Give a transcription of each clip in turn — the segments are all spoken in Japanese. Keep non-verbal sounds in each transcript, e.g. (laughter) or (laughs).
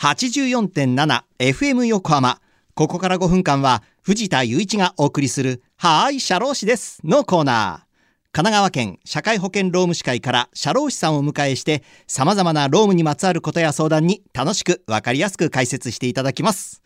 84.7FM 横浜。ここから5分間は藤田雄一がお送りするはーい社労士ですのコーナー。神奈川県社会保険労務士会から社労士さんをお迎えして様々な労務にまつわることや相談に楽しくわかりやすく解説していただきます。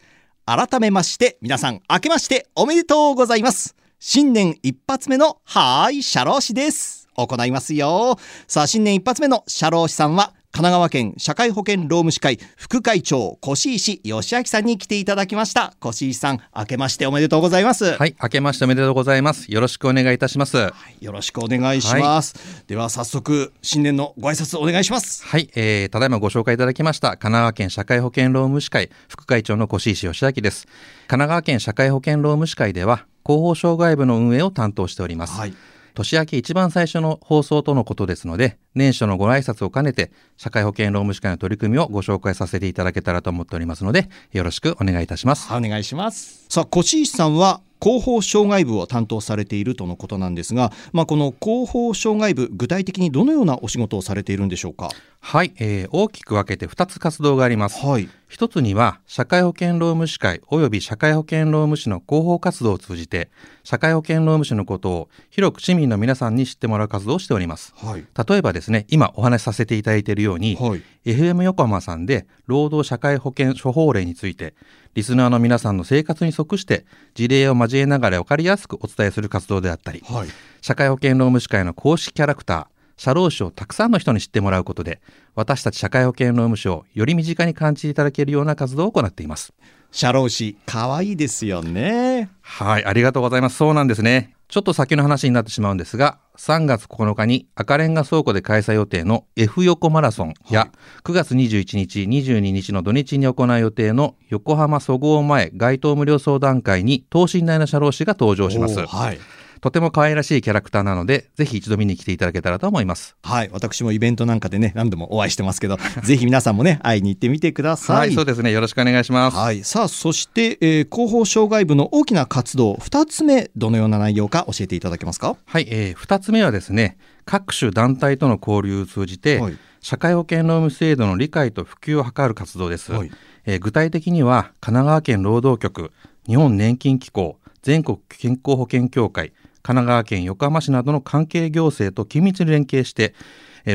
改めまして皆さん明けましておめでとうございます。新年一発目のはーい社労士です。行いますよ。さあ新年一発目の社労士さんは神奈川県社会保険労務士会副会長越石義明さんに来ていただきました越石さん明けましておめでとうございます、はい、明けましておめでとうございます。よろしくお願いいたします。はい、よろしくお願いします、では早速新年のご挨拶お願いしますえー、ただいまご紹介いただきました神奈川県社会保険労務士会副会長の越石義明です。神奈川県社会保険労務士会では広報障害部の運営を担当しております。はい年明け一番最初の放送とのことですので、年初のご挨拶を兼ねて、社会保険労務士会の取り組みをご紹介させていただけたらと思っておりますので、よろしくお願いいたします。お願いしますさあ越石さんは広報障害部を担当されているとのことなんですが、まあ、この広報障害部具体的にどのようなお仕事をされているんでしょうか？はい、えー大きく分けて2つ活動があります。はい。一つには社会保険労務士会及び社会保険労務士の広報活動を通じて社会保険労務士のことを広く市民の皆さんに知ってもらう活動をしております。はい。例えばですね今お話しさせていただいているように、はい。FM 横浜さんで労働社会保険処方例についてリスナーの皆さんの生活に即して事例を交えながら分かりやすくお伝えする活動であったりはい。社会保険労務士会の公式キャラクター社労士をたくさんの人に知ってもらうことで私たち社会保険労務士をより身近に感じていただけるような活動を行っています。社労士可愛いですよね。はいありがとうございます。そうなんですね。ちょっと先の話になってしまうんですが3月9日に赤レンガ倉庫で開催予定の F 横マラソンや、9月21日22日の土日に行う予定の横浜そごう前街頭無料相談会に等身大の社労士が登場します。はいとても可愛らしいキャラクターなので、ぜひ一度見に来ていただけたらと思います。はい私もイベントなんかでね何度もお会いしてますけど (laughs) ぜひ皆さんもね会いに行ってみてくださいはい、そうですね。よろしくお願いします。はい、さあそして、えー広報障害部の大きな活動2つ目どのような内容か教えていただけますか？はい、えー、二つ目はですね、各種団体との交流を通じて、はい社会保険労務制度の理解と普及を図る活動です。はいえー具体的には、神奈川県労働局、日本年金機構、全国健康保険協会、神奈川県横浜市などの関係行政と緊密に連携して、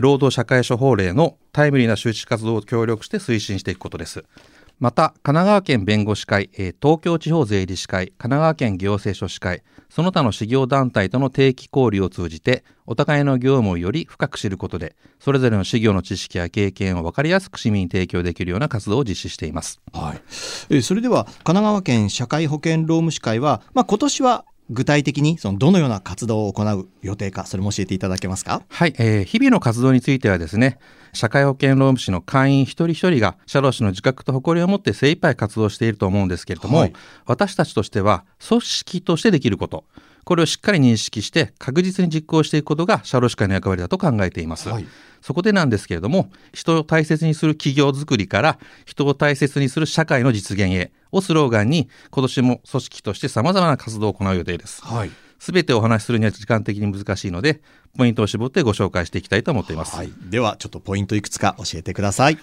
労働社会処方例のタイムリーな周知活動を協力して推進していくことです。また、神奈川県弁護士会、東京地方税理士会、神奈川県行政書士会、その他の事業団体との定期交流を通じて、お互いの業務をより深く知ることで、それぞれの事業の知識や経験を分かりやすく市民に提供できるような活動を実施しています。はい、それでは神奈川県社会保険労務士会は、まあ、今年は具体的にそのどのような活動を行う予定かそれも教えていただけますか？はい、えー日々の活動についてはですね、社会保険労務士の会員一人一人が社労士の自覚と誇りを持って精一杯活動していると思うんですけれども、はい。私たちとしては組織としてできること、これをしっかり認識して確実に実行していくことが社労士会の役割だと考えています。はいそこでなんですけれども、人を大切にする企業づくりから人を大切にする社会の実現へをスローガンに今年も組織として様々な活動を行う予定です。はい、すべてお話しするには時間的に難しいので、ポイントを絞ってご紹介していきたいと思っています。はい、ではちょっとポイントいくつか教えてください。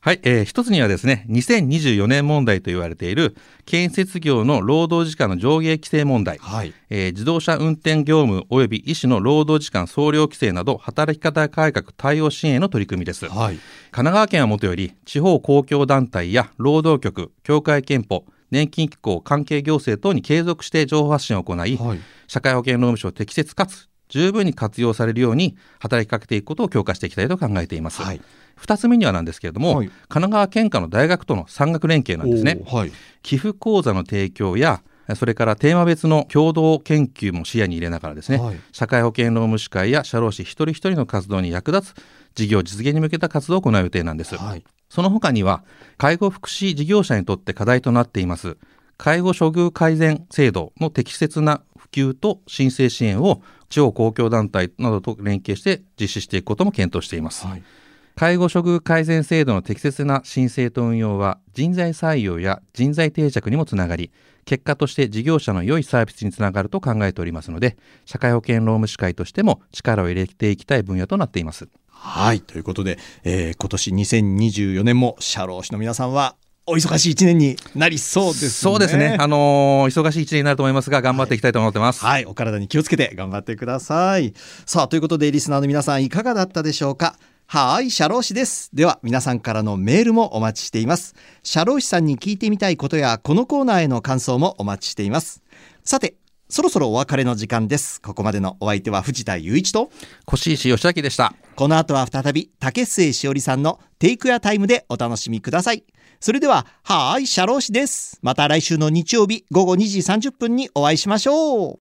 はい、えー一つにはですね、2024年問題と言われている建設業の労働時間の上下規制問題、はい。えー自動車運転業務及び医師の労働時間総量規制など働き方改革対応支援への取り組みです。はい。神奈川県はもとより地方公共団体や労働局、協会憲法、年金機構、関係行政等に継続して情報発信を行い、はい社会保険労務省を適切かつ十分に活用されるように働きかけていくことを強化していきたいと考えています。はい二つ目にはなんですけれども、はい神奈川県下の大学との産学連携なんですね。はい寄付講座の提供やそれからテーマ別の共同研究も視野に入れながらですね、はい社会保険労務士会や社労士一人一人の活動に役立つ事業実現に向けた活動を行う予定なんです。はいその他には介護福祉事業者にとって課題となっています。介護処遇改善制度の適切な普及と申請支援を地方公共団体などと連携して実施していくことも検討しています、はい。介護処遇改善制度の適切な申請と運用は人材採用や人材定着にもつながり結果として事業者の良いサービスにつながると考えておりますので社会保険労務士会としても力を入れていきたい分野となっていますはいということで、えー、今年2024年も社労士の皆さんはお忙しい一年になりそうですね。そうですね。あのー、忙しい一年になると思いますが、頑張っていきたいと思ってます、はい。はい、お体に気をつけて頑張ってください。さあ、ということで、リスナーの皆さんいかがだったでしょうか？はい、社労士です。では、皆さんからのメールもお待ちしています。社労士さんに聞いてみたいことや、このコーナーへの感想もお待ちしています。さて、そろそろお別れの時間です。ここまでのお相手は藤田雄一と越石義明でした。この後は再び竹末しおりさんのテイクやタイムでお楽しみください。それでは、はーい、社労士です。また来週の日曜日午後2時30分にお会いしましょう。